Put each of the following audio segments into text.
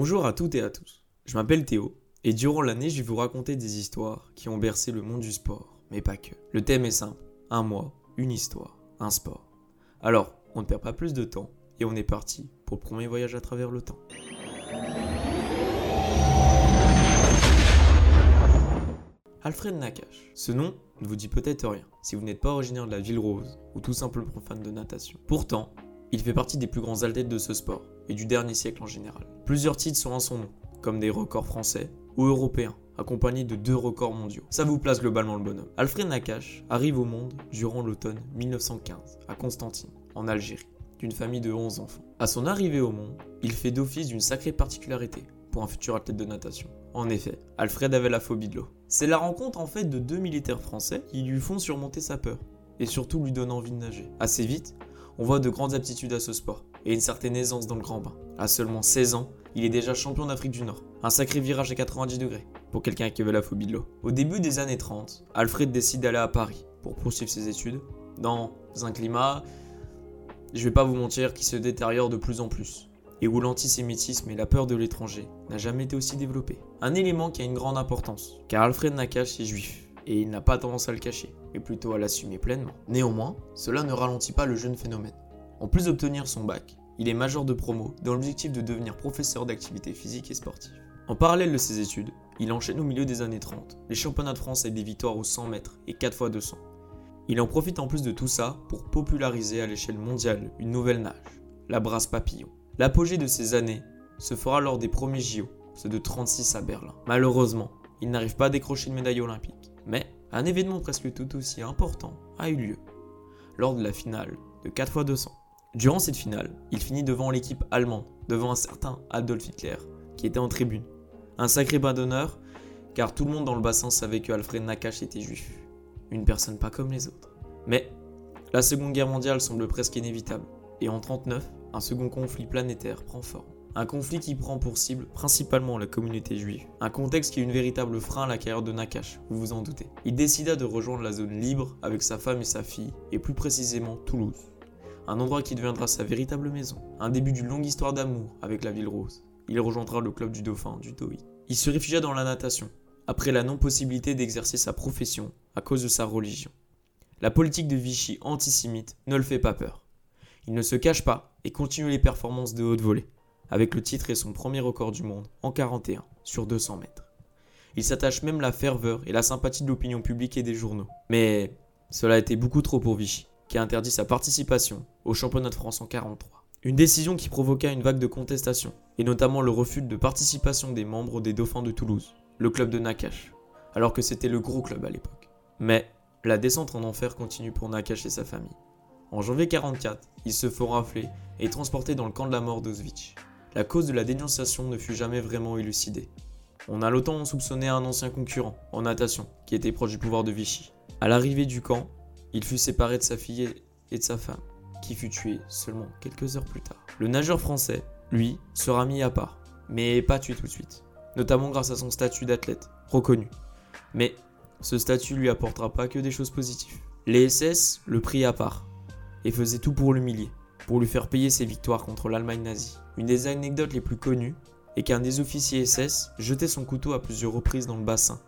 Bonjour à toutes et à tous. Je m'appelle Théo et durant l'année, je vais vous raconter des histoires qui ont bercé le monde du sport, mais pas que. Le thème est simple un mois, une histoire, un sport. Alors, on ne perd pas plus de temps et on est parti pour le premier voyage à travers le temps. Alfred Nakache. Ce nom ne vous dit peut-être rien si vous n'êtes pas originaire de la ville rose ou tout simplement fan de natation. Pourtant, il fait partie des plus grands athlètes de ce sport et du dernier siècle en général. Plusieurs titres sont en son nom, comme des records français ou européens, accompagnés de deux records mondiaux. Ça vous place globalement le bonhomme. Alfred Nakache arrive au monde durant l'automne 1915 à Constantine, en Algérie, d'une famille de 11 enfants. À son arrivée au monde, il fait d'office d'une sacrée particularité pour un futur athlète de natation. En effet, Alfred avait la phobie de l'eau. C'est la rencontre en fait de deux militaires français qui lui font surmonter sa peur et surtout lui donnent envie de nager. Assez vite, on voit de grandes aptitudes à ce sport et une certaine aisance dans le grand bain. À seulement 16 ans, il est déjà champion d'Afrique du Nord. Un sacré virage à 90 degrés pour quelqu'un qui avait la phobie de l'eau. Au début des années 30, Alfred décide d'aller à Paris pour poursuivre ses études dans un climat, je vais pas vous mentir, qui se détériore de plus en plus et où l'antisémitisme et la peur de l'étranger n'a jamais été aussi développé. Un élément qui a une grande importance, car Alfred Nakache est juif, et il n'a pas tendance à le cacher, mais plutôt à l'assumer pleinement. Néanmoins, cela ne ralentit pas le jeune phénomène. En plus d'obtenir son bac, il est major de promo dans l'objectif de devenir professeur d'activité physique et sportive. En parallèle de ses études, il enchaîne au milieu des années 30 les championnats de France et des victoires aux 100 mètres et 4 x 200. Il en profite en plus de tout ça pour populariser à l'échelle mondiale une nouvelle nage, la brasse papillon. L'apogée de ces années se fera lors des premiers JO, ceux de 36 à Berlin. Malheureusement, il n'arrive pas à décrocher une médaille olympique. Mais un événement presque tout aussi important a eu lieu, lors de la finale de 4 x 200. Durant cette finale, il finit devant l'équipe allemande, devant un certain Adolf Hitler, qui était en tribune. Un sacré bas d'honneur, car tout le monde dans le bassin savait que Alfred Nakache était juif. Une personne pas comme les autres. Mais la Seconde Guerre mondiale semble presque inévitable, et en 1939, un second conflit planétaire prend forme. Un conflit qui prend pour cible principalement la communauté juive. Un contexte qui est une véritable frein à la carrière de Nakache, vous vous en doutez. Il décida de rejoindre la zone libre avec sa femme et sa fille, et plus précisément Toulouse. Un endroit qui deviendra sa véritable maison. Un début d'une longue histoire d'amour avec la ville rose. Il rejoindra le club du dauphin, du TOI. Il se réfugia dans la natation, après la non-possibilité d'exercer sa profession à cause de sa religion. La politique de Vichy antisémite ne le fait pas peur. Il ne se cache pas et continue les performances de haute volée, avec le titre et son premier record du monde en 41 sur 200 mètres. Il s'attache même la ferveur et la sympathie de l'opinion publique et des journaux. Mais cela a été beaucoup trop pour Vichy, qui a interdit sa participation au championnat de France en 43. Une décision qui provoqua une vague de contestation, et notamment le refus de participation des membres des Dauphins de Toulouse, le club de Nakache, alors que c'était le gros club à l'époque. Mais la descente en enfer continue pour Nakache et sa famille. En janvier 44, ils se font rafler et transportés dans le camp de la mort d'Auschwitz. La cause de la dénonciation ne fut jamais vraiment élucidée. On a longtemps soupçonné un ancien concurrent, en natation, qui était proche du pouvoir de Vichy. À l'arrivée du camp, il fut séparé de sa fille et de sa femme, qui fut tuée seulement quelques heures plus tard. Le nageur français, lui, sera mis à part, mais pas tué tout de suite, notamment grâce à son statut d'athlète, reconnu. Mais ce statut lui apportera pas que des choses positives. Les SS le prit à part, et faisait tout pour l'humilier, pour lui faire payer ses victoires contre l'Allemagne nazie. Une des anecdotes les plus connues est qu'un des officiers SS jetait son couteau à plusieurs reprises dans le bassin,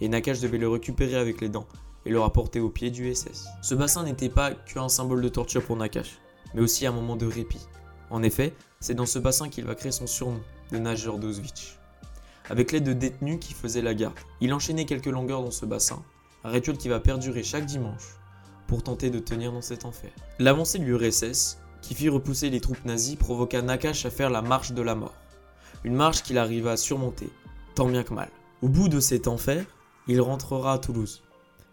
et Nakache devait le récupérer avec les dents et le rapporter au pied du SS. Ce bassin n'était pas qu'un symbole de torture pour Nakache, mais aussi un moment de répit. En effet, c'est dans ce bassin qu'il va créer son surnom de nageur d'Auschwitz. Avec l'aide de détenus qui faisaient la garde, il enchaînait quelques longueurs dans ce bassin, un rituel qui va perdurer chaque dimanche pour tenter de tenir dans cet enfer. L'avancée de l'URSS, qui fit repousser les troupes nazies, provoqua Nakache à faire la marche de la mort. Une marche qu'il arriva à surmonter, tant bien que mal. Au bout de cet enfer, il rentrera à Toulouse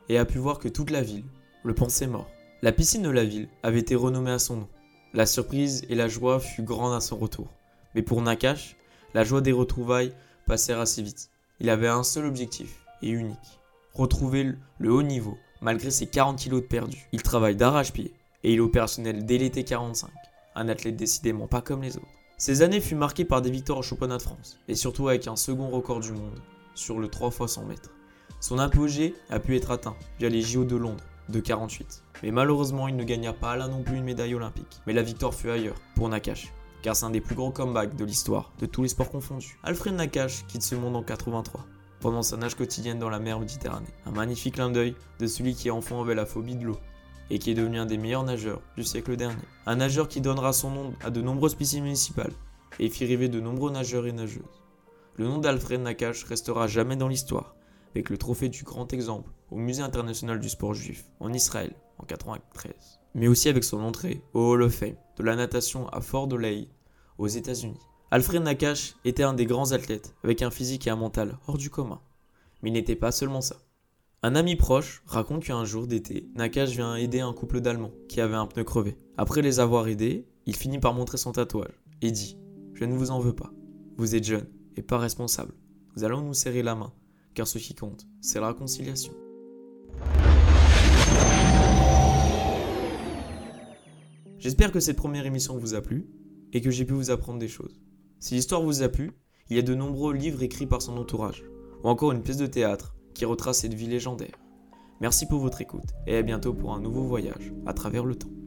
et a pu voir que toute la ville le pensait mort. La piscine de la ville avait été renommée à son nom. La surprise et la joie fut grande à son retour. Mais pour Nakache, la joie des retrouvailles passèrent assez vite. Il avait un seul objectif, et unique. Retrouver le haut niveau, malgré ses 40 kilos de perdu. Il travaille d'arrache-pied et il est opérationnel dès l'été 45, un athlète décidément pas comme les autres. Ces années furent marquées par des victoires au championnat de France, et surtout avec un second record du monde, sur le 3 x 100 mètres. Son apogée a pu être atteint via les JO de Londres, de 48. Mais malheureusement, il ne gagna pas là non plus une médaille olympique. Mais la victoire fut ailleurs, pour Nakache. car c'est un des plus grands comebacks de l'histoire, de tous les sports confondus. Alfred Nakache quitte ce monde en 83, pendant sa nage quotidienne dans la mer Méditerranée. Un magnifique clin d'œil de celui qui enfant avait la phobie de l'eau, et qui est devenu un des meilleurs nageurs du siècle dernier. Un nageur qui donnera son nom à de nombreuses piscines municipales, et fit rêver de nombreux nageurs et nageuses. Le nom d'Alfred Nakache restera jamais dans l'histoire, avec le trophée du grand exemple au Musée international du sport juif en Israël en 93, mais aussi avec son entrée au Hall of Fame de la natation à Fort Lauderdale aux États-Unis. Alfred Nakache était un des grands athlètes avec un physique et un mental hors du commun. Mais il n'était pas seulement ça. Un ami proche raconte qu'un jour d'été, Nakache vient aider un couple d'Allemands qui avait un pneu crevé. Après les avoir aidés, il finit par montrer son tatouage et dit Je ne vous en veux pas. Vous êtes jeune et pas responsable. Nous allons nous serrer la main, car ce qui compte, c'est la réconciliation. J'espère que cette première émission vous a plu et que j'ai pu vous apprendre des choses. Si l'histoire vous a plu, il y a de nombreux livres écrits par son entourage, ou encore une pièce de théâtre qui retrace cette vie légendaire. Merci pour votre écoute et à bientôt pour un nouveau voyage à travers le temps.